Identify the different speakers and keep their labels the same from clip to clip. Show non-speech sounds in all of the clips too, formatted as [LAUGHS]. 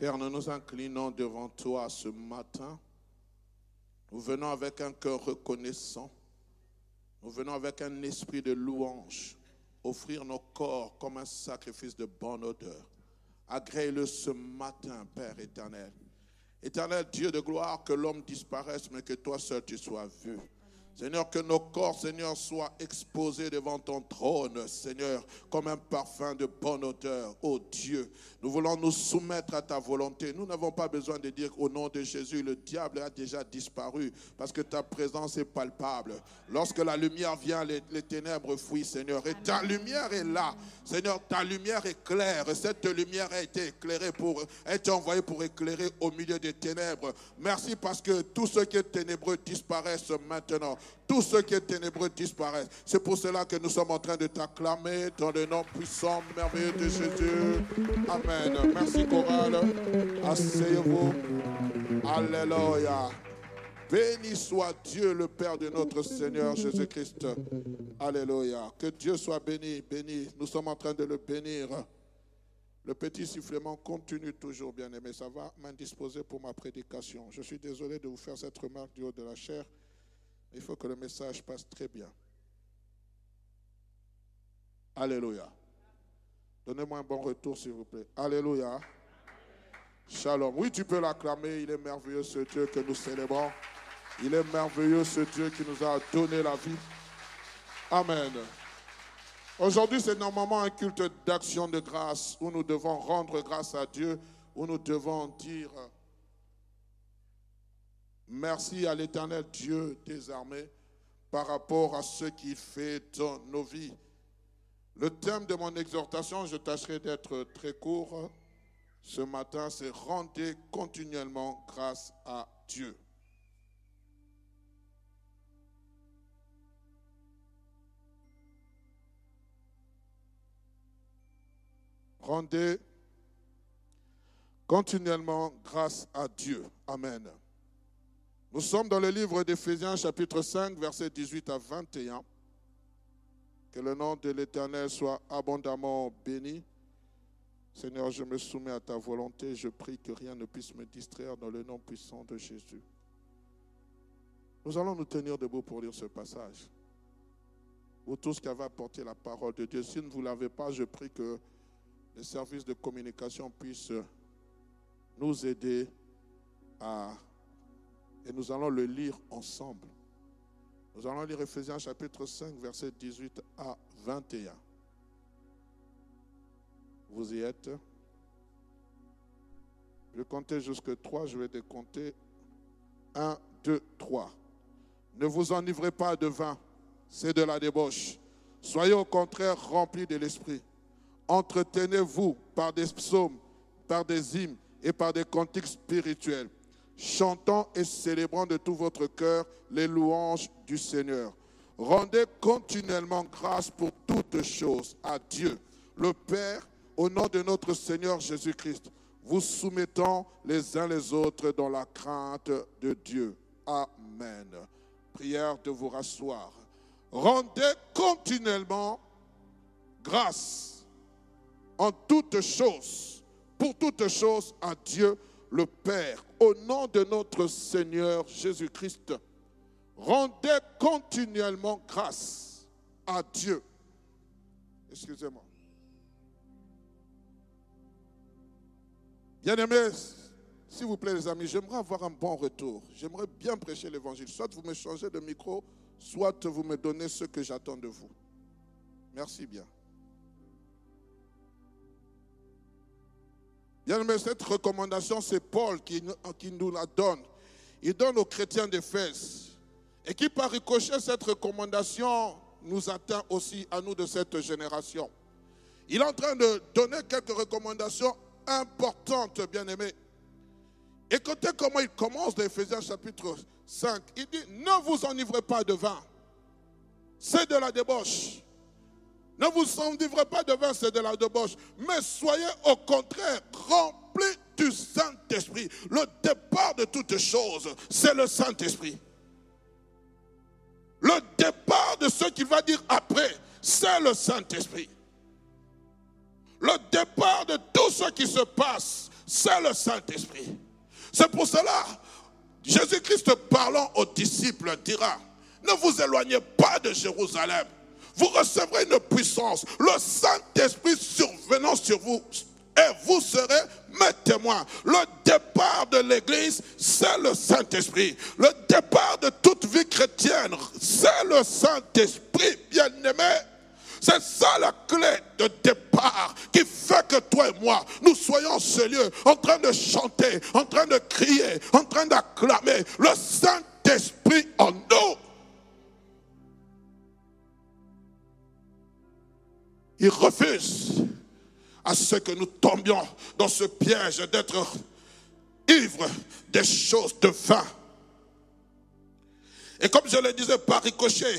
Speaker 1: Père, nous nous inclinons devant toi ce matin. Nous venons avec un cœur reconnaissant. Nous venons avec un esprit de louange, offrir nos corps comme un sacrifice de bonne odeur. Agrée-le ce matin, Père éternel. Éternel Dieu de gloire, que l'homme disparaisse, mais que toi seul tu sois vu. Seigneur, que nos corps, Seigneur, soient exposés devant ton trône, Seigneur, comme un parfum de bonne odeur. Oh Dieu, nous voulons nous soumettre à ta volonté. Nous n'avons pas besoin de dire au nom de Jésus, le diable a déjà disparu, parce que ta présence est palpable. Lorsque la lumière vient, les, ténèbres fuient, Seigneur. Et ta lumière est là. Seigneur, ta lumière est claire. Cette lumière a été éclairée pour, a été envoyée pour éclairer au milieu des ténèbres. Merci parce que tout ce qui est ténébreux disparaisse maintenant. Tout ce qui est ténébreux disparaît. C'est pour cela que nous sommes en train de t'acclamer dans le nom puissant, merveilleux de Jésus. Amen. Merci, Chorale. Asseyez-vous. Alléluia. Béni soit Dieu, le Père de notre Seigneur Jésus-Christ. Alléluia. Que Dieu soit béni, béni. Nous sommes en train de le bénir. Le petit sifflement continue toujours, bien aimé. Ça va m'indisposer pour ma prédication. Je suis désolé de vous faire cette remarque du haut de la chair. Il faut que le message passe très bien. Alléluia. Donnez-moi un bon retour, s'il vous plaît. Alléluia. Shalom. Oui, tu peux l'acclamer. Il est merveilleux ce Dieu que nous célébrons. Il est merveilleux ce Dieu qui nous a donné la vie. Amen. Aujourd'hui, c'est normalement un culte d'action de grâce où nous devons rendre grâce à Dieu, où nous devons dire Merci à l'éternel Dieu des armées par rapport à ce qu'il fait dans nos vies. Le thème de mon exhortation, je tâcherai d'être très court ce matin, c'est rendez continuellement grâce à Dieu. Rendez continuellement grâce à Dieu. Amen. Nous sommes dans le livre d'Éphésiens chapitre 5 versets 18 à 21. Que le nom de l'Éternel soit abondamment béni. Seigneur, je me soumets à ta volonté. Je prie que rien ne puisse me distraire dans le nom puissant de Jésus. Nous allons nous tenir debout pour lire ce passage. Vous tous qui avez apporté la parole de Dieu, si vous ne l'avez pas, je prie que les services de communication puissent nous aider à et nous allons le lire ensemble. Nous allons lire Ephésiens chapitre 5, verset 18 à 21. Vous y êtes? Je compter jusque 3, je vais décompter 1, 2, 3. Ne vous enivrez pas de vin, c'est de la débauche. Soyez au contraire remplis de l'esprit. Entretenez-vous par des psaumes, par des hymnes et par des cantiques spirituels chantant et célébrant de tout votre cœur les louanges du Seigneur. Rendez continuellement grâce pour toutes choses à Dieu, le Père, au nom de notre Seigneur Jésus-Christ, vous soumettant les uns les autres dans la crainte de Dieu. Amen. Prière de vous rasseoir. Rendez continuellement grâce en toutes choses, pour toutes choses à Dieu, le Père, au nom de notre Seigneur Jésus-Christ, rendez continuellement grâce à Dieu. Excusez-moi. Bien-aimés, s'il vous plaît les amis, j'aimerais avoir un bon retour. J'aimerais bien prêcher l'évangile. Soit vous me changez de micro, soit vous me donnez ce que j'attends de vous. Merci bien. Bien aimé, cette recommandation, c'est Paul qui, qui nous la donne. Il donne aux chrétiens d'Éphèse. Et qui par ricochet, cette recommandation nous atteint aussi à nous de cette génération. Il est en train de donner quelques recommandations importantes, bien aimés. Écoutez comment il commence dans Ephésiens chapitre 5. Il dit, ne vous enivrez pas de vin. C'est de la débauche. Ne vous enivrez pas de vin, de la débauche. Mais soyez au contraire remplis du Saint-Esprit. Le départ de toutes choses, c'est le Saint-Esprit. Le départ de ce qu'il va dire après, c'est le Saint-Esprit. Le départ de tout ce qui se passe, c'est le Saint-Esprit. C'est pour cela, Jésus-Christ parlant aux disciples dira, ne vous éloignez pas de Jérusalem. Vous recevrez une puissance, le Saint-Esprit survenant sur vous, et vous serez mes témoins. Le départ de l'Église, c'est le Saint-Esprit. Le départ de toute vie chrétienne, c'est le Saint-Esprit, bien-aimé. C'est ça la clé de départ qui fait que toi et moi, nous soyons ce lieu, en train de chanter, en train de crier, en train d'acclamer le Saint-Esprit en nous. Il refuse à ce que nous tombions dans ce piège d'être ivres des choses de vin. Et comme je le disais par ricochet,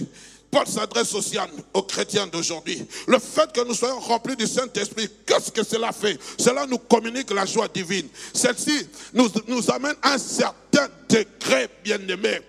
Speaker 1: Paul s'adresse aussi aux chrétiens d'aujourd'hui. Le fait que nous soyons remplis du Saint-Esprit, qu'est-ce que cela fait? Cela nous communique la joie divine. Celle-ci nous, nous amène un certain degré, bien-aimé,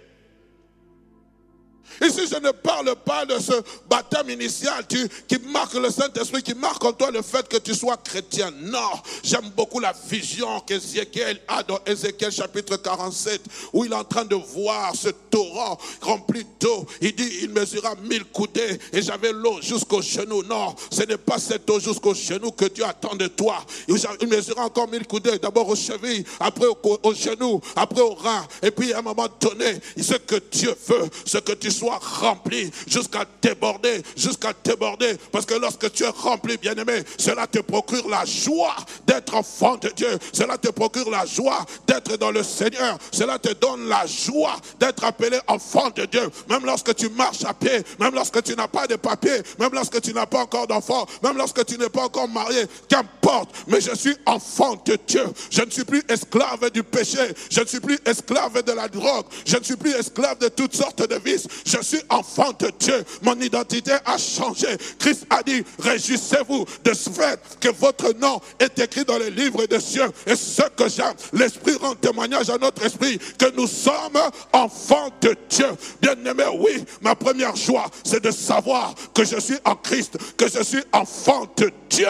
Speaker 1: Ici, je ne parle pas de ce baptême initial qui marque le Saint-Esprit, qui marque en toi le fait que tu sois chrétien. Non, j'aime beaucoup la vision qu'Ézéchiel a dans Ézéchiel chapitre 47, où il est en train de voir ce torrent rempli d'eau. Il dit, il mesura mille coudées et j'avais l'eau jusqu'au genou. Non, ce n'est pas cette eau jusqu'au genou que Dieu attend de toi. Il mesura encore mille coudées, d'abord aux chevilles, après au, au genou, après au rein. Et puis à un moment donné, ce que Dieu veut, ce que tu sois rempli jusqu'à déborder, jusqu'à déborder. Parce que lorsque tu es rempli, bien-aimé, cela te procure la joie d'être enfant de Dieu. Cela te procure la joie d'être dans le Seigneur. Cela te donne la joie d'être appelé enfant de Dieu. Même lorsque tu marches à pied, même lorsque tu n'as pas de papier, même lorsque tu n'as pas encore d'enfant, même lorsque tu n'es pas encore marié, qu'importe. Mais je suis enfant de Dieu. Je ne suis plus esclave du péché. Je ne suis plus esclave de la drogue. Je ne suis plus esclave de toutes sortes de vices. Je suis enfant de Dieu. Mon identité a changé. Christ a dit, réjouissez-vous de ce fait que votre nom est écrit dans les livres des cieux. Et ce que j'aime, l'Esprit rend témoignage à notre esprit que nous sommes enfants de Dieu. Bien-aimé, oui, ma première joie, c'est de savoir que je suis en Christ, que je suis enfant de Dieu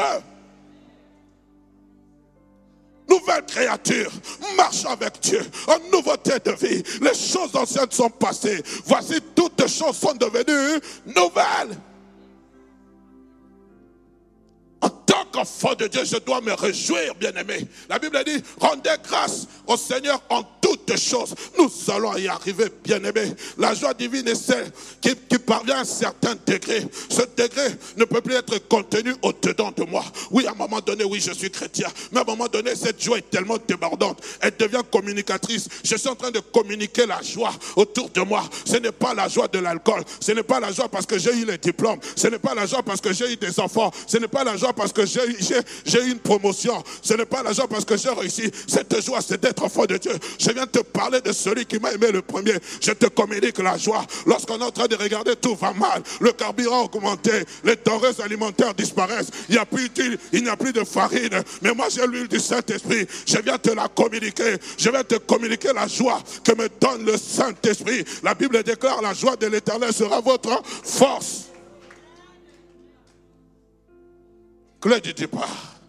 Speaker 1: nouvelle créature, marche avec Dieu, en nouveauté de vie. Les choses anciennes sont passées. Voici toutes choses sont devenues nouvelles. En tant qu'enfant de Dieu, je dois me réjouir, bien-aimé. La Bible dit, rendez grâce au Seigneur en toutes choses. Nous allons y arriver, bien-aimé. La joie divine est celle qui, parvient à un certain degré. Ce degré ne peut plus être contenu au-dedans de moi. Oui, à un moment donné, oui, je suis chrétien. Mais à un moment donné, cette joie est tellement débordante. Elle devient communicatrice. Je suis en train de communiquer la joie autour de moi. Ce n'est pas la joie de l'alcool. Ce n'est pas la joie parce que j'ai eu les diplômes. Ce n'est pas la joie parce que j'ai eu des enfants. Ce n'est pas la joie parce que j'ai eu une promotion. Ce n'est pas la joie parce que j'ai réussi. Cette joie, c'est d'être enfant de Dieu. Je viens te parler de celui qui m'a aimé le premier. Je te communique la joie. Lorsqu'on est en train de regarder, tout va mal. Le carburant a augmenté. Les denrées alimentaires disparaissent. Il n'y a plus d'huile, il n'y a plus de farine. Mais moi, j'ai l'huile du Saint-Esprit. Je viens te la communiquer. Je vais te communiquer la joie que me donne le Saint-Esprit. La Bible déclare la joie de l'éternel sera votre force. Clé du départ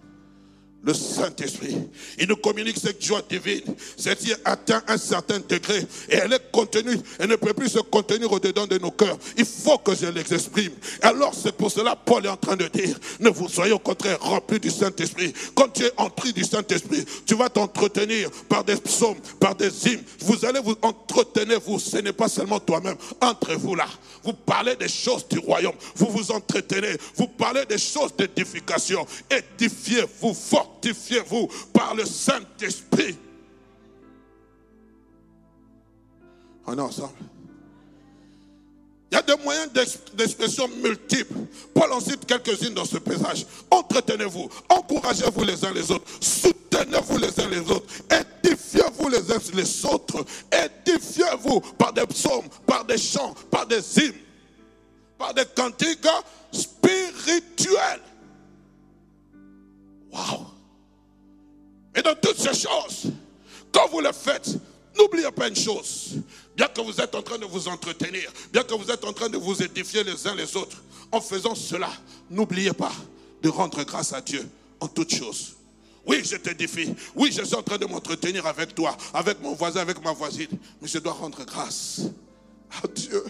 Speaker 1: le Saint-Esprit. Il nous communique cette joie divine. Celle-ci atteint un certain degré et elle est contenue. Elle ne peut plus se contenir au-dedans de nos cœurs. Il faut que je les exprime. Alors c'est pour cela Paul est en train de dire, ne vous soyez au contraire remplis du Saint-Esprit. Quand tu es entré du Saint-Esprit, tu vas t'entretenir par des psaumes, par des hymnes. Vous allez vous entretenir, vous. Ce n'est pas seulement toi-même. Entre vous là. Vous parlez des choses du royaume. Vous vous entretenez. Vous parlez des choses d'édification. Édifiez-vous fort Fortifiez-vous par le Saint-Esprit. On est ensemble. Il y a des moyens d'expression multiples. Paul en cite quelques-unes dans ce passage. Entretenez-vous, encouragez-vous les uns les autres, soutenez-vous les uns les autres, édifiez-vous les uns les autres, édifiez-vous par des psaumes, par des chants, par des hymnes, par des cantiques spirituels. Waouh! Et dans toutes ces choses, quand vous le faites, n'oubliez pas une chose. Bien que vous êtes en train de vous entretenir, bien que vous êtes en train de vous édifier les uns les autres, en faisant cela, n'oubliez pas de rendre grâce à Dieu en toutes choses. Oui, je t'édifie. Oui, je suis en train de m'entretenir avec toi, avec mon voisin, avec ma voisine. Mais je dois rendre grâce à Dieu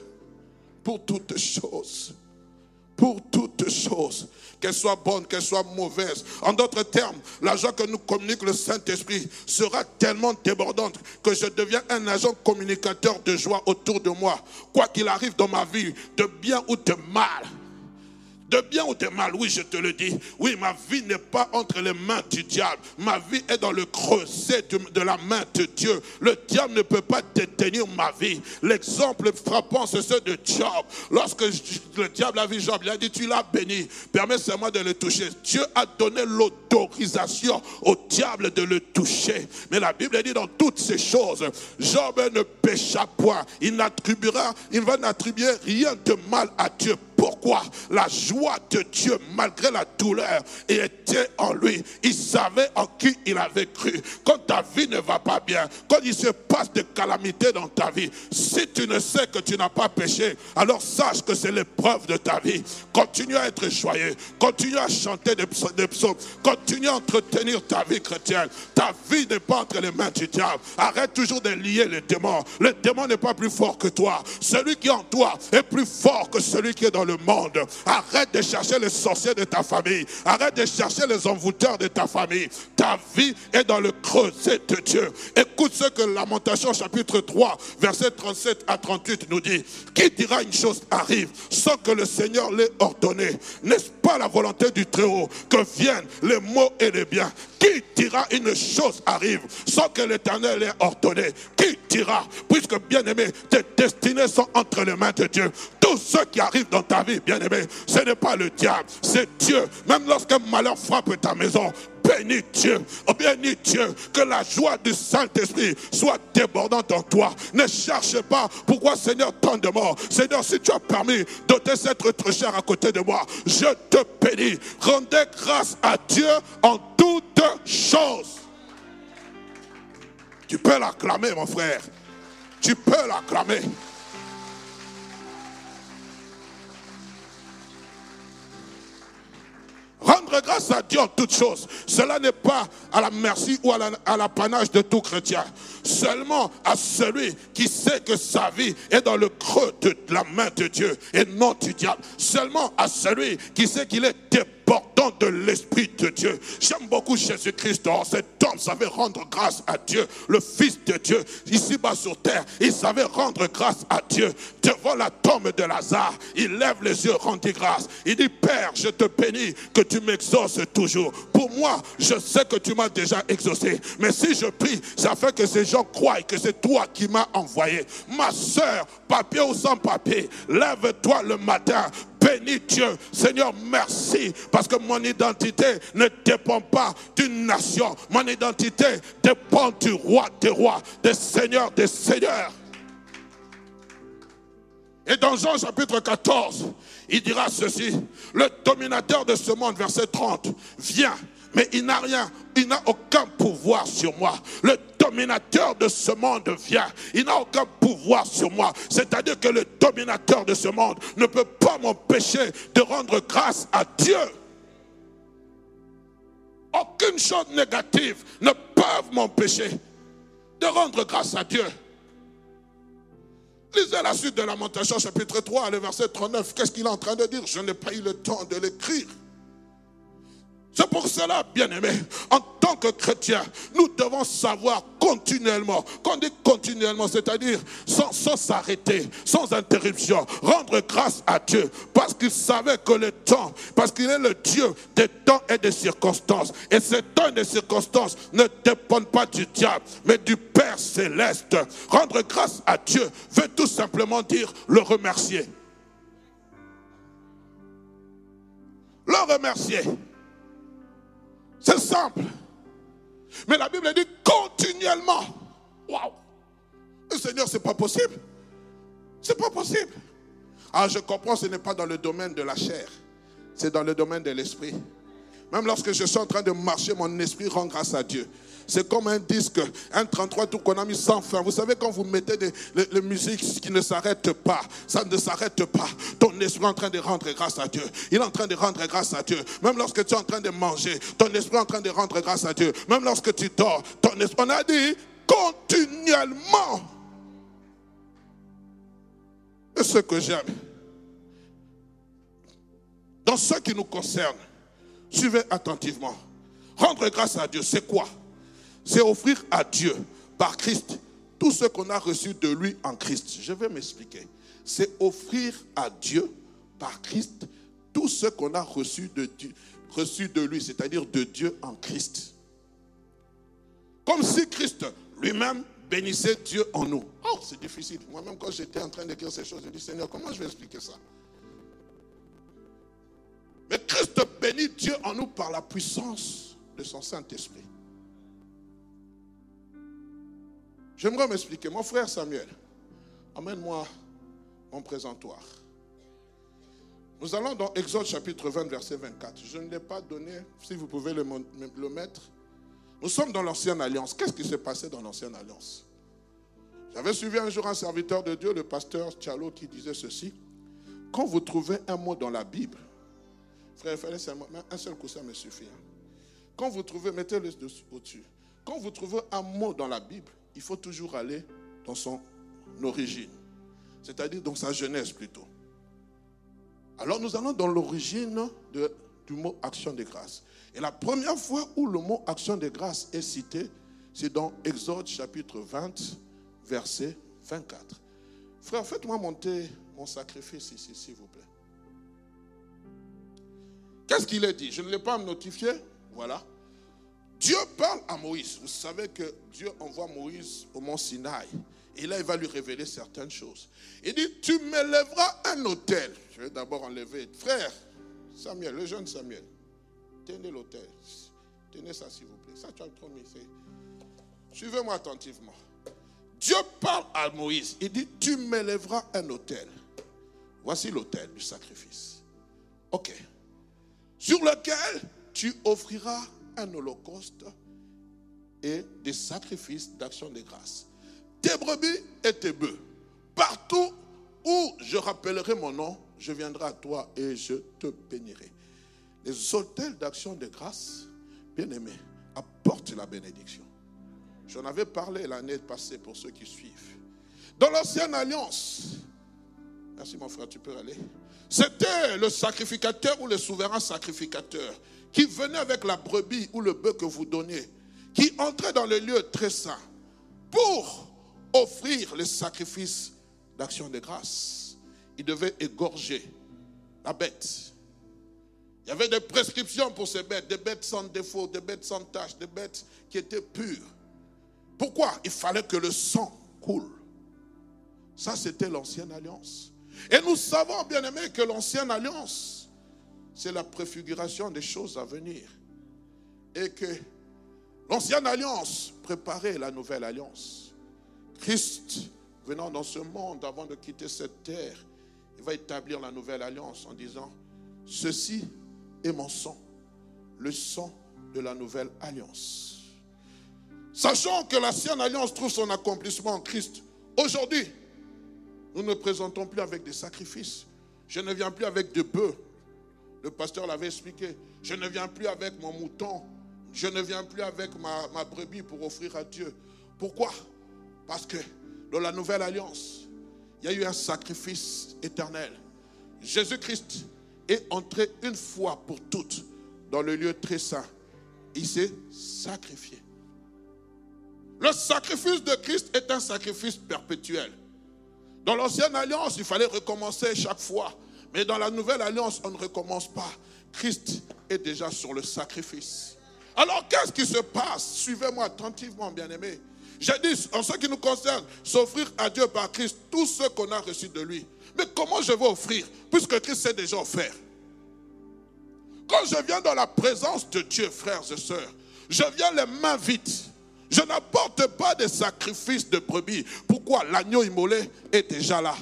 Speaker 1: pour toutes choses pour toutes choses, qu'elles soient bonnes, qu'elles soient mauvaises. En d'autres termes, la joie que nous communique le Saint-Esprit sera tellement débordante que je deviens un agent communicateur de joie autour de moi. Quoi qu'il arrive dans ma vie, de bien ou de mal, de bien ou de mal, oui, je te le dis. Oui, ma vie n'est pas entre les mains du diable. Ma vie est dans le creuset de, la main de Dieu. Le diable ne peut pas détenir ma vie. L'exemple frappant, c'est ce de Job. Lorsque le diable a vu Job, il a dit, tu l'as béni. Permets-moi de le toucher. Dieu a donné l'autorisation au diable de le toucher. Mais la Bible dit dans toutes ces choses, Job ne pécha point. Il n'attribuera, il va n'attribuer rien de mal à Dieu pourquoi la joie de Dieu, malgré la douleur, était en lui. Il savait en qui il avait cru. Quand ta vie ne va pas bien, quand il se passe des calamités dans ta vie, si tu ne sais que tu n'as pas péché, alors sache que c'est l'épreuve de ta vie. Continue à être joyeux, continue à chanter des psaumes, continue à entretenir ta vie chrétienne. Ta vie n'est pas entre les mains du diable. Arrête toujours de lier les démons. Le démon n'est pas plus fort que toi. Celui qui est en toi est plus fort que celui qui est dans le monde. Arrête de chercher les sorciers de ta famille. Arrête de chercher les envoûteurs de ta famille. Ta vie est dans le creuset de Dieu. Écoute ce que Lamentation chapitre 3, verset 37 à 38 nous dit. Qui dira une chose arrive sans que le Seigneur l'ait ordonné? N'est-ce pas la volonté du Très-Haut que viennent les maux et les biens? Qui dira une chose arrive sans que l'Éternel l'ait ordonné? Qui dira? Puisque bien aimé, tes destinées sont entre les mains de Dieu. Tout ce qui arrive dans ta vie, bien aimé, ce n'est pas le diable, c'est Dieu. Même lorsqu'un malheur frappe ta maison, bénis Dieu, oh, bénis Dieu, que la joie du Saint-Esprit soit débordante en toi. Ne cherche pas pourquoi Seigneur tant de mort. Seigneur, si tu as permis d'ôter cette être cher à côté de moi, je te bénis. Rendez grâce à Dieu en toutes choses. Tu peux l'acclamer, mon frère. Tu peux l'acclamer. Grâce à Dieu en toutes choses. Cela n'est pas à la merci ou à l'apanage de tout chrétien. Seulement à celui qui sait que sa vie est dans le creux de la main de Dieu et non du diable. Seulement à celui qui sait qu'il est de l'Esprit de Dieu. J'aime beaucoup Jésus-Christ. Cet homme savait rendre grâce à Dieu, le Fils de Dieu, ici-bas sur terre. Il savait rendre grâce à Dieu. Devant la tombe de Lazare, il lève les yeux, rendit grâce. Il dit, Père, je te bénis que tu m'exauces toujours. Pour moi, je sais que tu m'as déjà exaucé. Mais si je prie, ça fait que ces gens croient que c'est toi qui m'as envoyé. Ma soeur, papier ou sans papier, lève-toi le matin, bénis Dieu. Seigneur, merci parce que mon identité ne dépend pas d'une nation. Mon identité dépend du roi des rois, des seigneurs des seigneurs. Et dans Jean chapitre 14, il dira ceci, le dominateur de ce monde, verset 30, vient, mais il n'a rien, il n'a aucun pouvoir sur moi. Le dominateur de ce monde vient, il n'a aucun pouvoir sur moi. C'est-à-dire que le dominateur de ce monde ne peut pas m'empêcher de rendre grâce à Dieu. Aucune chose négative ne peut m'empêcher de rendre grâce à Dieu. Lisez la suite de Lamentation, chapitre 3, le verset 39. Qu'est-ce qu'il est en train de dire? Je n'ai pas eu le temps de l'écrire. C'est pour cela, bien-aimés, en tant que chrétiens, nous devons savoir continuellement. Quand dit continuellement, c'est-à-dire sans s'arrêter, sans interruption, rendre grâce à Dieu parce qu'il savait que le temps, parce qu'il est le Dieu des temps et des circonstances. Et ces temps et des circonstances ne dépendent pas du diable, mais du Père céleste. Rendre grâce à Dieu veut tout simplement dire le remercier. Le remercier. C'est simple. Mais la Bible dit continuellement. Waouh! Le Seigneur, c'est pas possible. C'est pas possible. Ah, je comprends, ce n'est pas dans le domaine de la chair, c'est dans le domaine de l'esprit. Même lorsque je suis en train de marcher, mon esprit rend grâce à Dieu. C'est comme un disque, un 33 tout qu'on a mis sans fin. Vous savez, quand vous mettez des les, musiques qui ne s'arrêtent pas, ça ne s'arrête pas. Ton esprit est en train de rendre grâce à Dieu. Il est en train de rendre grâce à Dieu. Même lorsque tu es en train de manger, ton esprit est en train de rendre grâce à Dieu. Même lorsque tu dors, ton esprit, on a dit continuellement. Et ce que j'aime, dans ce qui nous concerne, suivez attentivement. Rendre grâce à Dieu, c'est quoi? C'est offrir à Dieu, par Christ, tout ce qu'on a reçu de lui en Christ. Je vais m'expliquer. C'est offrir à Dieu, par Christ, tout ce qu'on a reçu de, reçu de lui, c'est-à-dire de Dieu en Christ. Comme si Christ lui-même bénissait Dieu en nous. Oh, c'est difficile. Moi-même, quand j'étais en train d'écrire ces choses, je dis Seigneur, comment je vais expliquer ça? Mais Christ bénit Dieu en nous par la puissance de son Saint-Esprit. J'aimerais m'expliquer. Mon frère Samuel, amène-moi mon présentoir. Nous allons dans Exode chapitre 20, verset 24. Je ne l'ai pas donné, si vous pouvez le, mettre. Nous sommes dans l'ancienne alliance. Qu'est-ce qui s'est passé dans l'ancienne alliance? J'avais suivi un jour un serviteur de Dieu, le pasteur Tchalo, qui disait ceci. Quand vous trouvez un mot dans la Bible, frère, un seul coussin me suffit. Hein. Quand vous trouvez, mettez-le au-dessus. Quand vous trouvez un mot dans la Bible, il faut toujours aller dans son origine, c'est-à-dire dans sa jeunesse plutôt. Alors nous allons dans l'origine du mot action de grâce. Et la première fois où le mot action de grâce est cité, c'est dans Exode chapitre 20, verset 24. Frère, faites-moi monter mon sacrifice ici, s'il vous plaît. Qu'est-ce qu'il a dit? Je ne l'ai pas notifié. Voilà. Dieu parle à Moïse. Vous savez que Dieu envoie Moïse au mont Sinaï. Et là, il va lui révéler certaines choses. Il dit, tu m'élèveras un hôtel. Je vais d'abord enlever. Frère, Samuel, le jeune Samuel, tenez l'hôtel. Tenez ça, s'il vous plaît. Ça, tu as promis. Suivez-moi attentivement. Dieu parle à Moïse. Il dit, tu m'élèveras un hôtel. Voici l'hôtel du sacrifice. Ok sur lequel tu offriras un holocauste et des sacrifices d'action de grâce. Tes brebis et tes bœufs. Partout où je rappellerai mon nom, je viendrai à toi et je te bénirai. Les hôtels d'action de grâce, bien aimés, apportent la bénédiction. J'en avais parlé l'année passée pour ceux qui suivent. Dans l'ancienne alliance, merci mon frère, tu peux aller. C'était le sacrificateur ou le souverain sacrificateur qui venait avec la brebis ou le bœuf que vous donnez, qui entrait dans le lieu très saint pour offrir le sacrifice d'action de grâce. Il devait égorger la bête. Il y avait des prescriptions pour ces bêtes, des bêtes sans défaut, des bêtes sans tache, des bêtes qui étaient pures. Pourquoi? Il fallait que le sang coule. Ça, c'était l'ancienne alliance. Et nous savons, bien aimé, que l'ancienne alliance, c'est la préfiguration des choses à venir. Et que l'ancienne alliance préparait la nouvelle alliance. Christ, venant dans ce monde avant de quitter cette terre, il va établir la nouvelle alliance en disant, ceci est mon sang, le sang de la nouvelle alliance. Sachant que l'ancienne alliance trouve son accomplissement en Christ, aujourd'hui, nous ne présentons plus avec des sacrifices. Je ne viens plus avec des bœufs. Le pasteur l'avait expliqué. Je ne viens plus avec mon mouton. Je ne viens plus avec ma, ma brebis pour offrir à Dieu. Pourquoi? Parce que dans la nouvelle alliance, il y a eu un sacrifice éternel. Jésus-Christ est entré une fois pour toutes dans le lieu très saint. Il s'est sacrifié. Le sacrifice de Christ est un sacrifice perpétuel. Dans l'ancienne alliance, il fallait recommencer chaque fois. Mais dans la nouvelle alliance, on ne recommence pas. Christ est déjà sur le sacrifice. Alors qu'est-ce qui se passe? Suivez-moi attentivement, bien-aimés. J'ai dit, en ce qui nous concerne, s'offrir à Dieu par Christ tout ce qu'on a reçu de lui. Mais comment je vais offrir Puisque Christ s'est déjà offert? Quand je viens dans la présence de Dieu, frères et sœurs, je viens les mains vides. Je n'apporte pas de sacrifice de brebis. Pourquoi L'agneau immolé est déjà là?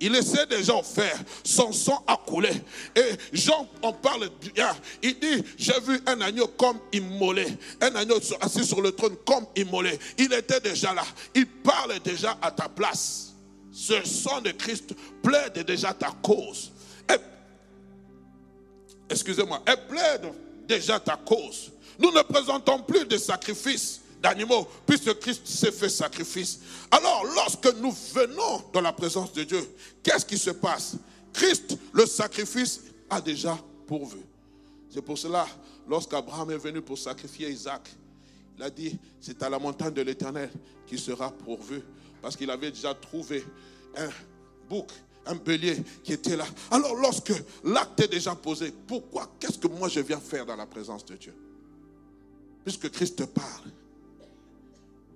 Speaker 1: Il essaie déjà faire. Son sang a coulé. Et Jean en parle bien. Il dit, j'ai vu un agneau comme immolé. Un agneau assis sur le trône comme immolé. Il était déjà là. Il parle déjà à ta place. Ce sang de Christ plaide déjà ta cause. Excusez-moi. Elle plaide déjà ta cause. Nous ne présentons plus de sacrifices d'animaux, puisque Christ s'est fait sacrifice. Alors, lorsque nous venons dans la présence de Dieu, qu'est-ce qui se passe? Christ, le sacrifice, a déjà pourvu. C'est pour cela, lorsqu'Abraham est venu pour sacrifier Isaac, il a dit, c'est à la montagne de l'Éternel qui sera pourvu, parce qu'il avait déjà trouvé un bouc, un bélier qui était là. Alors lorsque l'acte est déjà posé, pourquoi Qu'est-ce que moi je viens faire dans la présence de Dieu? Puisque Christ parle.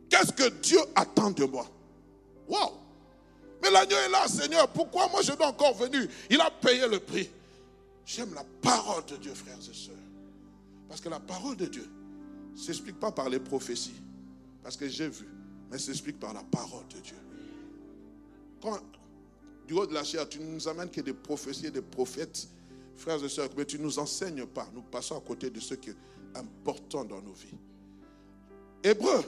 Speaker 1: Qu'est-ce que Dieu attend de moi? Waouh Mais l'agneau est là, Seigneur. Pourquoi moi je dois encore venir? Il a payé le prix. J'aime la parole de Dieu, frères et sœurs. Parce que la parole de Dieu ne s'explique pas par les prophéties. Parce que j'ai vu. Mais s'explique par la parole de Dieu. Quand, du haut de la chair, tu ne nous amènes que des prophéties et des prophètes, frères et sœurs, mais tu ne nous enseignes pas. Nous passons à côté de ce qui est important dans nos vies. Hébreu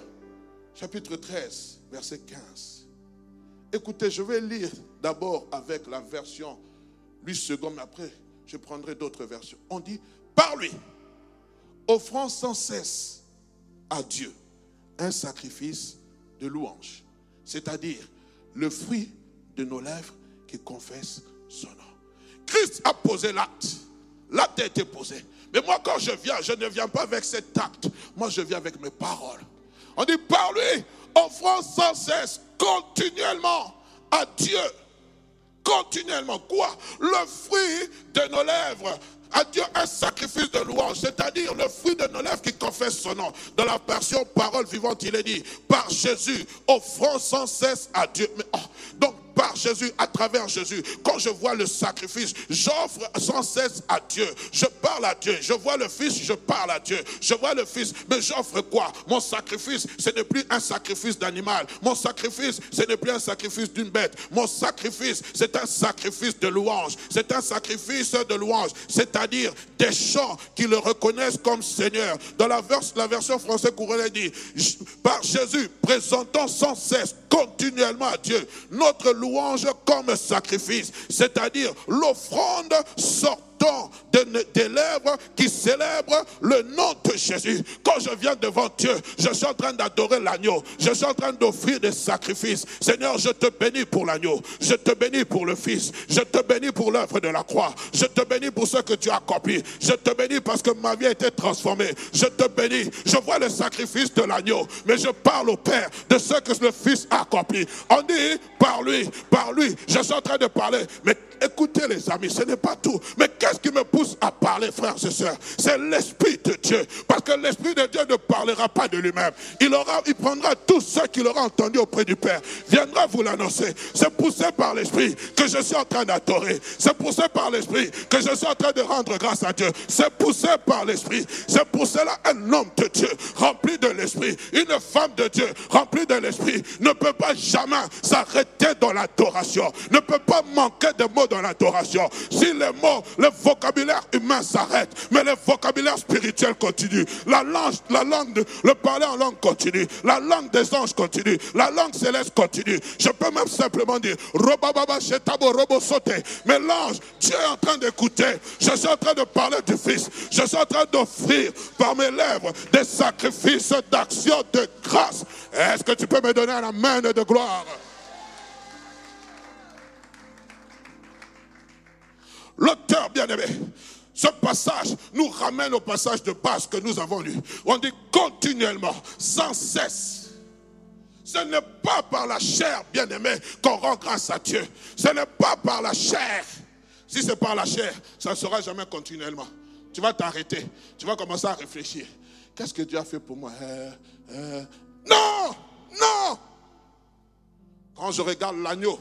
Speaker 1: chapitre 13, verset 15. Écoutez, je vais lire d'abord avec la version 8 secondes, mais après, je prendrai d'autres versions. On dit, par lui, offrant sans cesse à Dieu un sacrifice de louange, c'est-à-dire le fruit de nos lèvres qui confesse son nom. Christ a posé l'acte. L'acte a été posé. Mais moi, quand je viens, je ne viens pas avec cet acte. Moi, je viens avec mes paroles. On dit par lui, offrant sans cesse, continuellement à Dieu. Continuellement. Quoi? Le fruit de nos lèvres. À Dieu un sacrifice de louange, c'est-à-dire le fruit de nos lèvres qui confesse son nom. Dans la version parole vivante, il est dit, par Jésus, offrant sans cesse à Dieu. Oh, donc, par Jésus, à travers Jésus. Quand je vois le sacrifice, j'offre sans cesse à Dieu. Je parle à Dieu. Je vois le Fils, je parle à Dieu. Je vois le Fils, mais j'offre quoi? Mon sacrifice, ce n'est plus un sacrifice d'animal. Mon sacrifice, ce n'est plus un sacrifice d'une bête. Mon sacrifice, c'est un sacrifice de louange. C'est un sacrifice de louange. C'est-à-dire des chants qui le reconnaissent comme Seigneur. Dans la, la version française couronne dit, par Jésus, présentons sans cesse, continuellement à Dieu, notre louange louange comme sacrifice, c'est-à-dire l'offrande sortant des lèvres qui célèbrent le nom de Jésus. Quand je viens devant Dieu, je suis en train d'adorer l'agneau. Je suis en train d'offrir des sacrifices. Seigneur, je te bénis pour l'agneau. Je te bénis pour le Fils. Je te bénis pour l'œuvre de la croix. Je te bénis pour ce que tu as accompli. Je te bénis parce que ma vie a été transformée. Je te bénis. Je vois le sacrifice de l'agneau. Mais je parle au Père de ce que le Fils a accompli. On dit par lui, par lui. Je suis en train de parler. Mais écoutez les amis, ce n'est pas tout. Mais qu'est-ce qui me pousse à parler, frères et sœurs? C'est l'Esprit de Dieu. Parce que l'Esprit de Dieu ne parlera pas de lui-même. Il, aura, il prendra tout ce qu'il aura entendu auprès du Père, viendra vous l'annoncer. C'est poussé par l'Esprit que je suis en train d'adorer. C'est poussé par l'Esprit que je suis en train de rendre grâce à Dieu. C'est poussé par l'Esprit. C'est pour cela un homme de Dieu, rempli de l'Esprit, une femme de Dieu, remplie de l'Esprit, ne peut pas jamais s'arrêter dans l'adoration, ne peut pas manquer de mots dans l'adoration. Si les mots, le vocabulaire humain s'arrête, mais le vocabulaire spirituel continue. La langue, la langue, le parler en langue continue. La langue des anges continue. La langue céleste continue. Je peux même simplement dire, Robababa Shetabo Robo Sauté. Mais l'ange, Dieu est en train d'écouter. Je suis en train de parler du Fils. Je suis en train d'offrir par mes lèvres des sacrifices d'action de grâce. Est-ce que tu peux me donner la main de gloire? L'auteur bien-aimé, ce passage nous ramène au passage de base que nous avons lu. On dit continuellement, sans cesse. Ce n'est pas par la chair, bien-aimé, qu'on rend grâce à Dieu. Ce n'est pas par la chair. Si c'est par la chair, ça ne sera jamais continuellement. Tu vas t'arrêter. Tu vas commencer à réfléchir. Qu'est-ce que Dieu a fait pour moi? Euh, euh, Non Non Quand je regarde l'agneau,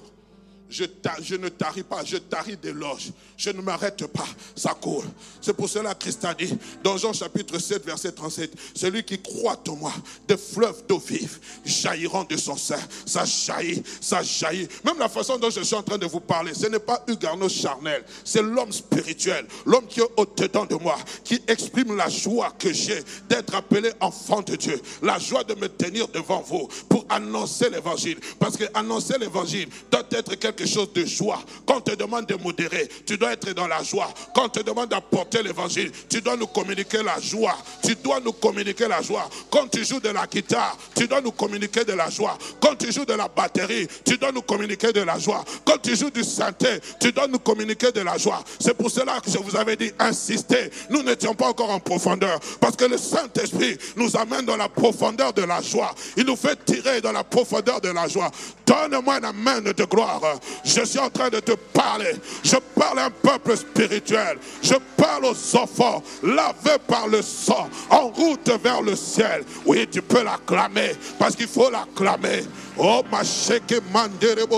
Speaker 1: je, ne taris pas, je taris des loges. Je ne m'arrête pas, ça court. C'est pour cela que Christ a dit, dans Jean chapitre 7, verset 37, celui qui croit en moi, des fleuves d'eau vive jailliront de son sein. Ça jaillit, ça jaillit. Même la façon dont je suis en train de vous parler, ce n'est pas Hugues charnel, c'est l'homme spirituel, l'homme qui est au-dedans de moi, qui exprime la joie que j'ai d'être appelé enfant de Dieu, la joie de me tenir devant vous pour annoncer l'évangile. Parce que annoncer l'évangile doit être quelque quelque chose de joie. Quand on te demande de modérer, tu dois être dans la joie. Quand on te demande d'apporter l'évangile, tu dois nous communiquer la joie. Tu dois nous communiquer la joie. Quand tu joues de la guitare, tu dois nous communiquer de la joie. Quand tu joues de la batterie, tu dois nous communiquer de la joie. Quand tu joues du synthé, tu dois nous communiquer de la joie. C'est pour cela que je vous avais dit, insistez. Nous n'étions pas encore en profondeur. Parce que le Saint-Esprit nous amène dans la profondeur de la joie. Il nous fait tirer dans la profondeur de la joie. Donne-moi la main de gloire. Je suis en train de te parler. Je parle à un peuple spirituel. Je parle aux enfants lavés par le sang, en route vers le ciel. Oui, tu peux l'acclamer parce qu'il faut l'acclamer. Oh, ma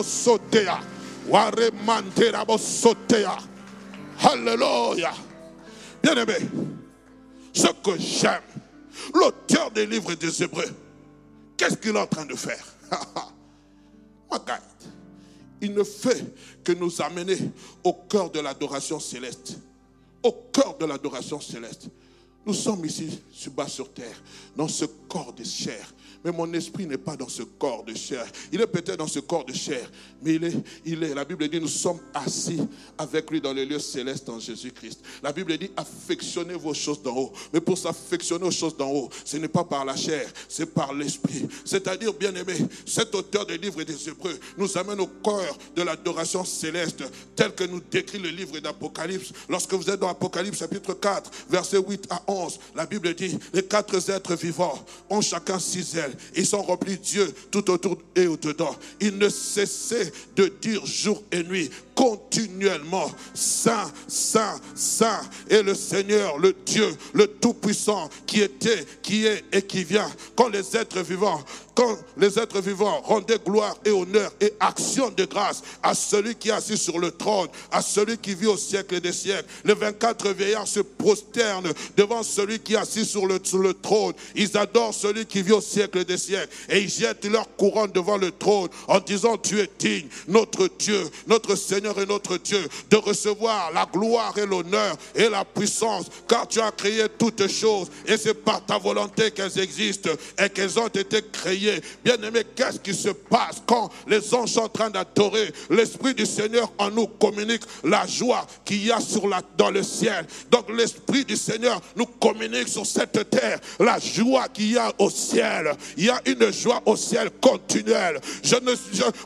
Speaker 1: sotea. Ware sotea. Alléluia. Bien-aimé, ce que j'aime, l'auteur des livres des Hébreux, qu'est-ce qu'il est en train de faire? [LAUGHS] il ne fait que nous amener au cœur de l'adoration céleste. Au cœur de l'adoration céleste. Nous sommes ici, bas sur terre, dans ce corps de chair mais mon esprit n'est pas dans ce corps de chair. Il est peut-être dans ce corps de chair, mais il est, il est. La Bible dit, nous sommes assis avec lui dans les lieux célestes en Jésus-Christ. La Bible dit, affectionnez vos choses d'en haut. Mais pour s'affectionner aux choses d'en haut, ce n'est pas par la chair, c'est par l'esprit. C'est-à-dire, bien aimé, cet auteur des livres des Hébreux nous amène au cœur de l'adoration céleste, tel que nous décrit le livre d'Apocalypse. Lorsque vous êtes dans Apocalypse chapitre 4, versets 8 à 11, la Bible dit, les quatre êtres vivants ont chacun six ailes ils sont remplis Dieu tout autour et au-dedans. Ils ne cessaient de dire jour et nuit, continuellement, Saint, Saint, Saint est le Seigneur, le Dieu, le Tout-Puissant, qui était, qui est et qui vient. Quand les êtres vivants quand les êtres vivants rendaient gloire et honneur et action de grâce à celui qui est assis sur le trône, à celui qui vit au siècle des siècles, les 24 vieillards se prosternent devant celui qui est assis sur le, sur le trône. Ils adorent celui qui vit au siècle des siècles et ils jettent leur couronne devant le trône en disant Tu es digne, notre Dieu, notre Seigneur et notre Dieu, de recevoir la gloire et l'honneur et la puissance, car tu as créé toutes choses et c'est par ta volonté qu'elles existent et qu'elles ont été créées Bien-aimé, qu'est-ce qui se passe quand les anges sont en train d'adorer? L'Esprit du Seigneur en nous communique la joie qu'il y a sur la, dans le ciel. Donc l'Esprit du Seigneur nous communique sur cette terre la joie qu'il y a au ciel. Il y a une joie au ciel continuelle. Je ne,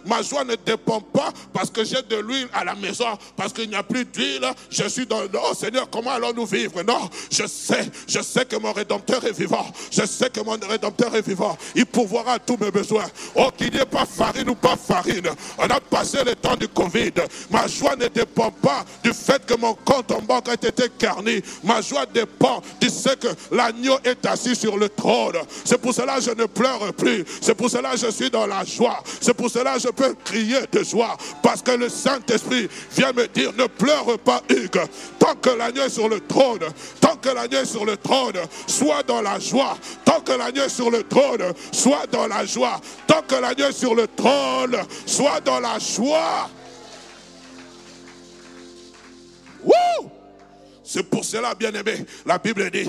Speaker 1: ma joie ne dépend pas parce que j'ai de l'huile à la maison, parce qu'il n'y a plus d'huile. Je suis dans le oh Seigneur, comment allons-nous vivre? Non, je sais, je sais que mon Rédempteur est vivant. Je sais que mon Rédempteur est vivant. Il pourvoira tous mes besoins. Oh, qu'il n'y ait pas farine ou pas farine. On a passé le temps du Covid. Ma joie ne dépend pas du fait que mon compte en banque a été carni. Ma joie dépend du fait que l'agneau est assis sur le trône. C'est pour cela que je ne pleure plus. C'est pour cela que je suis dans la joie. C'est pour cela que je peux crier de joie. Parce que le Saint-Esprit vient me dire, ne pleure pas Hugues. Tant que l'agneau est sur le trône, tant que l'agneau est sur le trône, sois dans la joie. Tant que l'agneau est sur le trône, sois dans la joie. Tant que l'agneau est sur le trône, sois dans la joie. C'est pour cela, bien aimé, la Bible dit,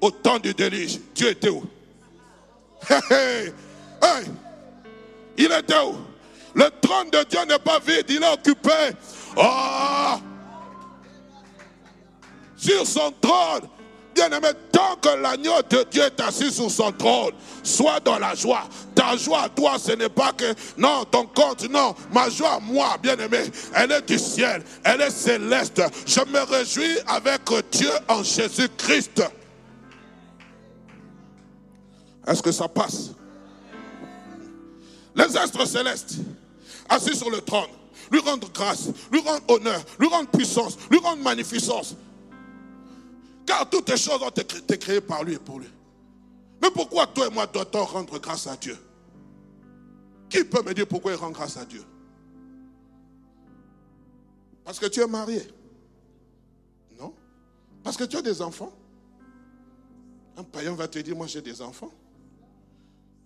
Speaker 1: au temps du déluge, Dieu était où? Il était où? Le trône de Dieu n'est pas vide, il est occupé. Oh Sur son trône, Bien-aimé, tant que l'agneau de Dieu est assis sur son trône, sois dans la joie. Ta joie, toi, ce n'est pas que, non, ton compte, non. Ma joie, moi, bien-aimé, elle est du ciel, elle est céleste. Je me réjouis avec Dieu en Jésus-Christ. Est-ce que ça passe? Les astres célestes, assis sur le trône, lui rendre grâce, lui rendre honneur, lui rendre puissance, lui rendre magnificence. Car toutes les choses ont été créées par lui et pour lui. Mais pourquoi toi et moi doit-on rendre grâce à Dieu? Qui peut me dire pourquoi il rend grâce à Dieu? Parce que tu es marié Non? Parce que tu as des enfants? Un païen va te dire, moi j'ai des enfants.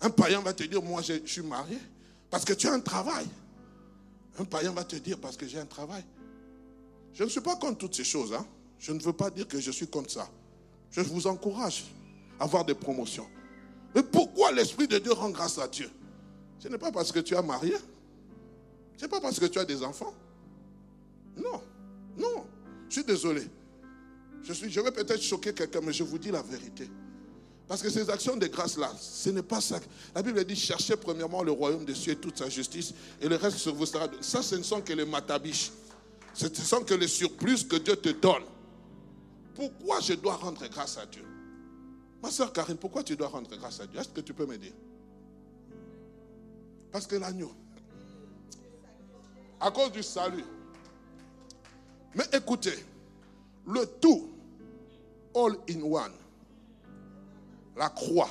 Speaker 1: Un païen va te dire, moi je suis marié. Parce que tu as un travail. Un païen va te dire, parce que j'ai un travail. Je ne suis pas contre toutes ces choses. Hein. Je ne veux pas dire que je suis contre ça. Je vous encourage à avoir des promotions. Mais pourquoi l'Esprit de Dieu rend grâce à Dieu? Ce n'est pas parce que tu as marié. Ce n'est pas parce que tu as des enfants. Non, non. Je suis désolé. Je, suis, je vais peut-être choquer quelqu'un, mais je vous dis la vérité. Parce que ces actions de grâce-là, ce n'est pas ça. La Bible dit cherchez premièrement le royaume des cieux et toute sa justice, et le reste vous sera. Ça, ce ne sont que les matabiches. Ce ne sont que les surplus que Dieu te donne. Pourquoi je dois rendre grâce à Dieu? Ma soeur Karine, pourquoi tu dois rendre grâce à Dieu? Est-ce que tu peux me dire Parce que l'agneau. À cause du salut. Mais écoutez, le tout, all in one la croix.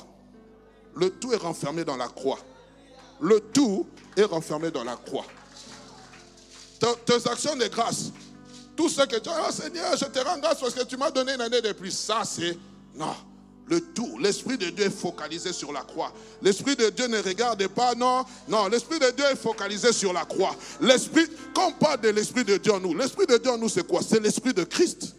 Speaker 1: Le tout est renfermé dans la croix. Le tout est renfermé dans la croix. Tes, actions de grâce, tout ce que tu as, oh Seigneur, je te rends grâce parce que tu m'as donné une année de plus. Ça, c'est. Non. Le tout, l'Esprit de Dieu est focalisé sur la croix. L'Esprit de Dieu ne regarde pas, non, non, l'Esprit de Dieu est focalisé sur la croix. L'Esprit, quand on parle de l'Esprit de Dieu en nous, l'Esprit de Dieu en nous, c'est quoi? C'est l'Esprit de Christ.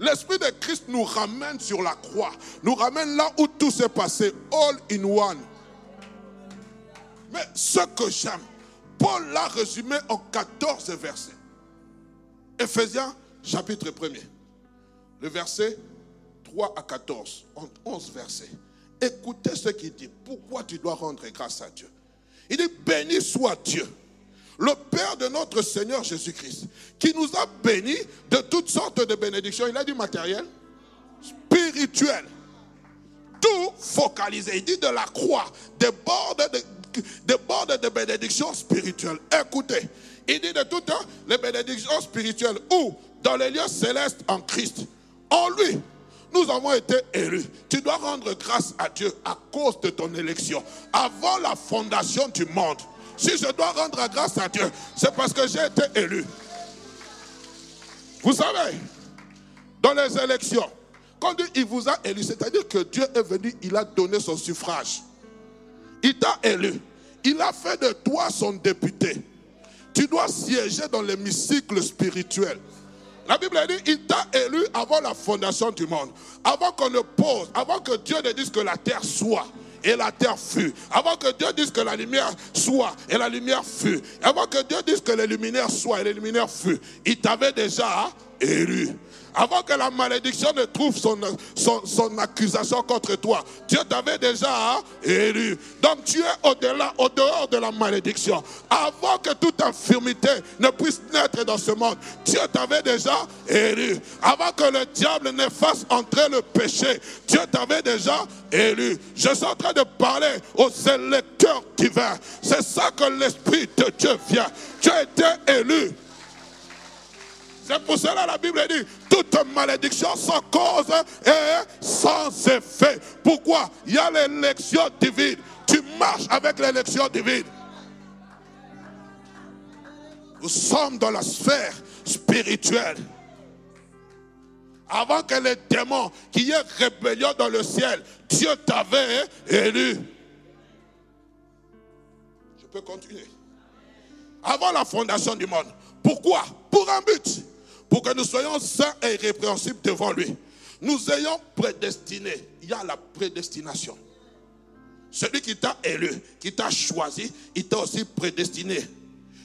Speaker 1: L'Esprit de Christ nous ramène sur la croix, nous ramène là où tout s'est passé, all in one. Mais ce que j'aime, Paul l'a résumé en 14 versets. Ephésiens chapitre 1er, le verset 3 à 14, en 11 versets. Écoutez ce qu'il dit. Pourquoi tu dois rendre grâce à Dieu? Il dit, béni soit Dieu le Père de notre Seigneur Jésus-Christ, qui nous a bénis de toutes sortes de bénédictions. Il a du matériel spirituel. Tout focalisé. Il dit de la croix, des bords de, des de bénédictions spirituelles. Écoutez, il dit de tout temps les bénédictions spirituelles où? Dans les lieux célestes en Christ. En lui, nous avons été élus. Tu dois rendre grâce à Dieu à cause de ton élection. Avant la fondation du monde, si je dois rendre grâce à Dieu, c'est parce que j'ai été élu. Vous savez, dans les élections, quand il vous a élu, c'est-à-dire que Dieu est venu, il a donné son suffrage. Il t'a élu. Il a fait de toi son député. Tu dois siéger dans l'hémicycle spirituel. La Bible dit, il t'a élu avant la fondation du monde. Avant qu'on ne pose, avant que Dieu ne dise que la terre soit et la terre fut. Avant que Dieu dise que la lumière soit et la lumière fut. Avant que Dieu dise que les luminaires soient et les luminaires fut. Il t'avait déjà élu avant que la malédiction ne trouve son, son, accusation contre toi. Dieu t'avait déjà élu. Donc tu es au-delà, au dehors de la malédiction. Avant que toute infirmité ne puisse naître dans ce monde, Dieu t'avait déjà élu. Avant que le diable ne fasse entrer le péché, Dieu t'avait déjà élu. Je suis en train de parler aux électeurs divins. C'est ça que l'Esprit de Dieu vient. Tu as été élu c'est pour cela la Bible dit, toute malédiction sans cause et sans effet. Pourquoi? Il y a l'élection divine. Tu marches avec l'élection divine. Nous sommes dans la sphère spirituelle. Avant que les démons, qu'il y rébellion dans le ciel, Dieu t'avait élu. Je peux continuer. Avant la fondation du monde. Pourquoi? Pour un but pour que nous soyons saints et irrépréhensibles devant lui. Nous ayons prédestiné. Il y a la prédestination. Celui qui t'a élu, qui t'a choisi, il t'a aussi prédestiné.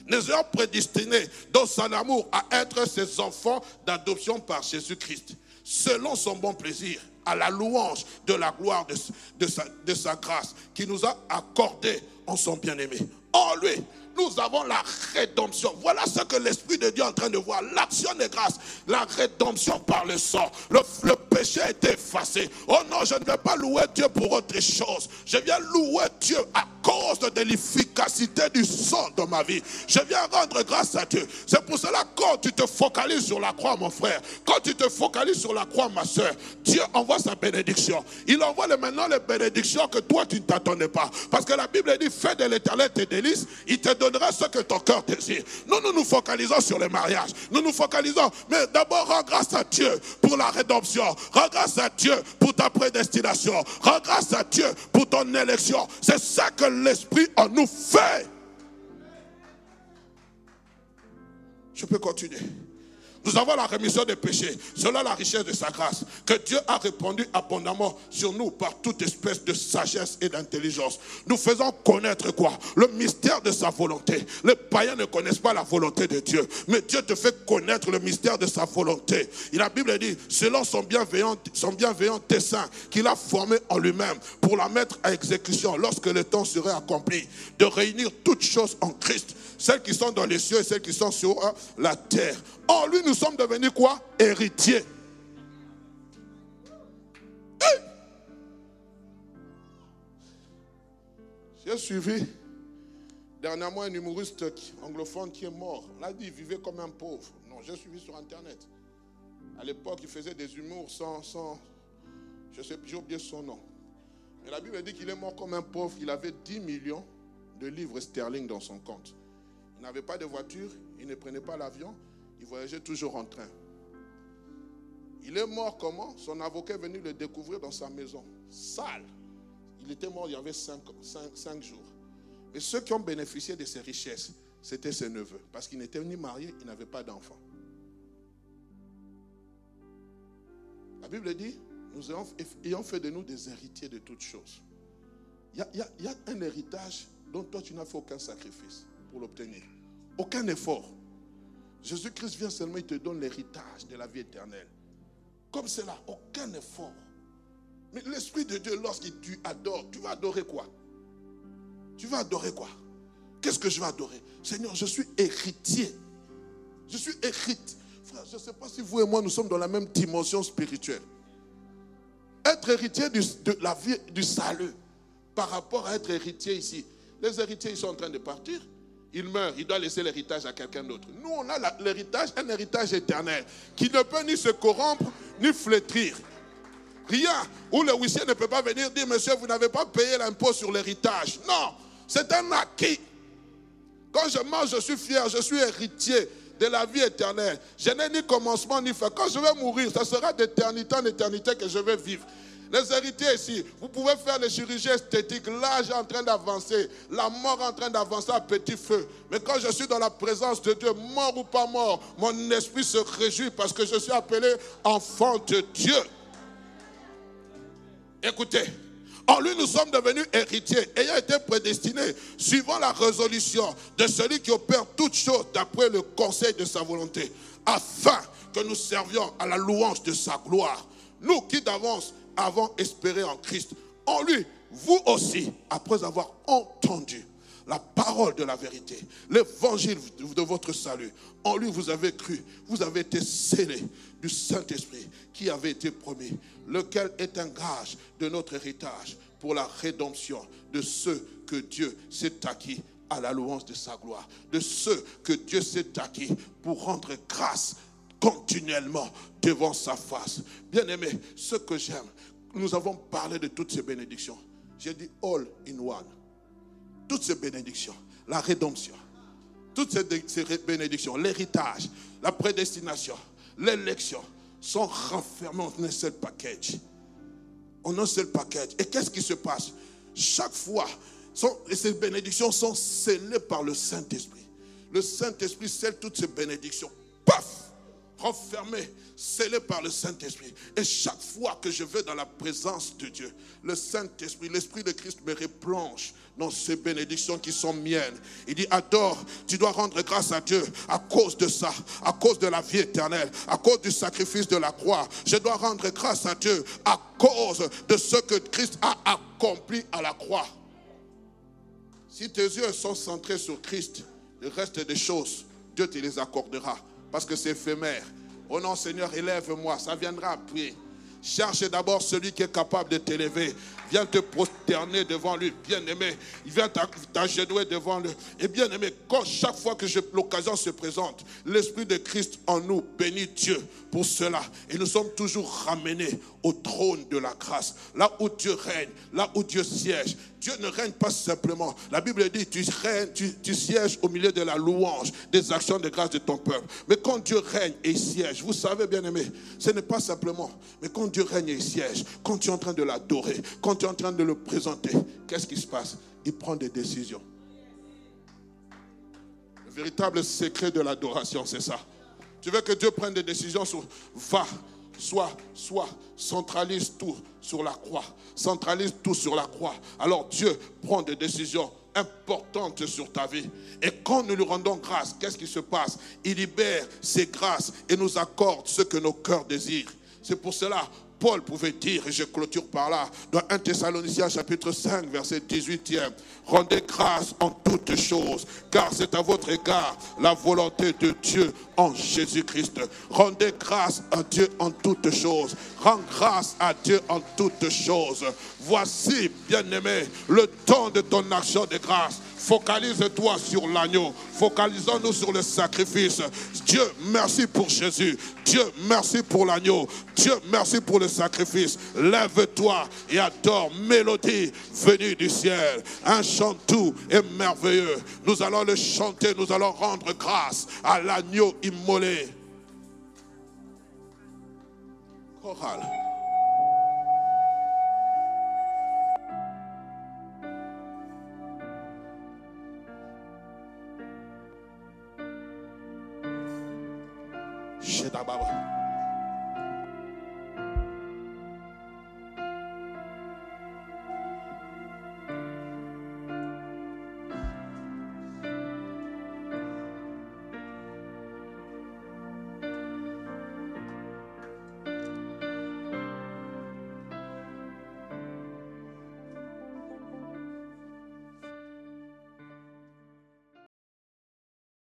Speaker 1: Nous ayons prédestiné dans son amour à être ses enfants d'adoption par Jésus-Christ, selon son bon plaisir, à la louange de la gloire de, sa, de sa grâce, qui nous a accordé en son bien-aimé. En lui, nous avons la rédemption. Voilà ce que l'Esprit de Dieu est en train de voir. L'action de grâce, la rédemption par le sang. Le, péché est effacé. Oh non, je ne vais pas louer Dieu pour autre chose. Je viens louer Dieu à cause de l'efficacité du sang dans ma vie. Je viens rendre grâce à Dieu. C'est pour cela quand tu te focalises sur la croix, mon frère, quand tu te focalises sur la croix, ma soeur, Dieu envoie sa bénédiction. Il envoie maintenant les bénédictions que toi tu ne t'attendais pas. Parce que la Bible dit, fais de l'éternel tes délices, il te donnera ce que ton cœur désire. Nous, nous nous focalisons sur les mariages. Nous nous focalisons, mais d'abord rends grâce à Dieu pour la rédemption. Rends grâce à Dieu pour ta prédestination. Rends grâce à Dieu pour ton élection. C'est ça que l'Esprit en nous fait. Je peux continuer. Nous avons la rémission des péchés, selon la richesse de sa grâce, que Dieu a répandu abondamment sur nous par toute espèce de sagesse et d'intelligence. Nous faisons connaître quoi? Le mystère de sa volonté. Les païens ne connaissent pas la volonté de Dieu, mais Dieu te fait connaître le mystère de sa volonté. Et la Bible dit, selon son bienveillant, son bienveillant dessein qu'il a formé en lui-même pour la mettre à exécution lorsque le temps serait accompli, de réunir toutes choses en Christ, celles qui sont dans les cieux et celles qui sont sur la terre. En lui, nous sommes devenus quoi? Héritiers. J'ai suivi dernièrement un humoriste anglophone qui est mort. On a dit qu'il vivait comme un pauvre. Non, j'ai suivi sur Internet. À l'époque, il faisait des humours sans, sans je sais, j'ai oublié son nom. Mais la Bible dit qu'il est mort comme un pauvre. Il avait 10 millions de livres sterling dans son compte. Il n'avait pas de voiture, il ne prenait pas l'avion, il voyageait toujours en train. Il est mort comment? Son avocat est venu le découvrir dans sa maison, sale. Il était mort il y avait cinq, jours. Mais ceux qui ont bénéficié de ses richesses, c'était ses neveux. Parce qu'il n'était ni marié, il n'avait pas d'enfant. La Bible dit, nous ayons fait de nous des héritiers de toutes choses. Il y, y a un héritage dont toi tu n'as fait aucun sacrifice pour l'obtenir. Aucun effort. Jésus-Christ vient seulement, il te donne l'héritage de la vie éternelle. Comme cela, aucun effort. Mais l'Esprit de Dieu, lorsqu'il tu adores, tu vas adorer quoi? Tu vas adorer quoi? Qu'est-ce que je vais adorer? Seigneur, je suis héritier. Je suis héritier. Frère, je ne sais pas si vous et moi, nous sommes dans la même dimension spirituelle. Être héritier de la vie, du salut, par rapport à être héritier ici. Les héritiers, ils sont en train de partir il meurt, il doit laisser l'héritage à quelqu'un d'autre. Nous, on a l'héritage, un héritage éternel qui ne peut ni se corrompre ni flétrir. Rien. Où le huissier ne peut pas venir dire, monsieur, vous n'avez pas payé l'impôt sur l'héritage. Non, c'est un acquis. Quand je mange, je suis fier, je suis héritier de la vie éternelle. Je n'ai ni commencement ni fin. Quand je vais mourir, ça sera d'éternité en éternité que je vais vivre. Les héritiers ici, vous pouvez faire les chirurgies esthétiques. L'âge est en train d'avancer. La mort est en train d'avancer à petit feu. Mais quand je suis dans la présence de Dieu, mort ou pas mort, mon esprit se réjouit parce que je suis appelé enfant de Dieu. Écoutez, en lui nous sommes devenus héritiers, ayant été prédestinés, suivant la résolution de celui qui opère toutes choses d'après le conseil de sa volonté, afin que nous servions à la louange de sa gloire. Nous qui d'avance avons espéré en Christ. En lui, vous aussi, après avoir entendu la parole de la vérité, l'évangile de votre salut, en lui vous avez cru, vous avez été scellés du Saint-Esprit qui avait été promis, lequel est un gage de notre héritage pour la rédemption de ceux que Dieu s'est acquis à la louange de sa gloire, de ceux que Dieu s'est acquis pour rendre grâce continuellement devant sa face. Bien aimé, ce que j'aime, nous avons parlé de toutes ces bénédictions. J'ai dit all in one. Toutes ces bénédictions, la rédemption, toutes ces bénédictions, l'héritage, la prédestination, l'élection, sont renfermées en un seul package. En un seul package. Et qu'est-ce qui se passe? Chaque fois, ces bénédictions sont scellées par le Saint-Esprit. Le Saint-Esprit scelle toutes ces bénédictions. Paf renfermé, scellé par le Saint-Esprit. Et chaque fois que je vais dans la présence de Dieu, le Saint-Esprit, l'Esprit de Christ me replonge dans ces bénédictions qui sont miennes. Il dit, adore, tu dois rendre grâce à Dieu à cause de ça, à cause de la vie éternelle, à cause du sacrifice de la croix. Je dois rendre grâce à Dieu à cause de ce que Christ a accompli à la croix. Si tes yeux sont centrés sur Christ, le reste des choses, Dieu te les accordera parce que c'est éphémère. Oh non, Seigneur, élève-moi, ça viendra après. Cherche d'abord celui qui est capable de t'élever. Viens te prosterner devant lui, bien-aimé. Viens t'agenouiller devant lui. Et bien-aimé, quand chaque fois que l'occasion se présente, l'Esprit de Christ en nous bénit Dieu pour cela. Et nous sommes toujours ramenés au trône de la grâce. Là où Dieu règne, là où Dieu siège. Dieu ne règne pas simplement. La Bible dit, tu, règnes, tu, sièges au milieu de la louange, des actions de grâce de ton peuple. Mais quand Dieu règne et siège, vous savez bien aimé, ce n'est pas simplement, mais quand Dieu règne et siège, quand tu es en train de l'adorer, quand tu en train de le présenter, qu'est-ce qui se passe? Il prend des décisions. Le véritable secret de l'adoration, c'est ça. Tu veux que Dieu prenne des décisions sur va, soit, soit, centralise tout sur la croix. Centralise tout sur la croix. Alors Dieu prend des décisions importantes sur ta vie. Et quand nous lui rendons grâce, qu'est-ce qui se passe? Il libère ses grâces et nous accorde ce que nos cœurs désirent. C'est pour cela, Paul pouvait dire, et je clôture par là, dans 1 Thessaloniciens chapitre 5, verset 18e, rendez grâce en toutes choses, car c'est à votre égard la volonté de Dieu en Jésus-Christ. Rendez grâce à Dieu en toutes choses. Rends grâce à Dieu en toutes choses. Voici, bien-aimé, le temps de ton action de grâce. Focalise-toi sur l'agneau. Focalisons-nous sur le sacrifice. Dieu, merci pour Jésus. Dieu, merci pour l'agneau. Dieu, merci pour le sacrifice. Lève-toi et adore mélodie venue du ciel. Un chant doux et merveilleux. Nous allons le chanter. Nous allons rendre grâce à l'agneau immolé.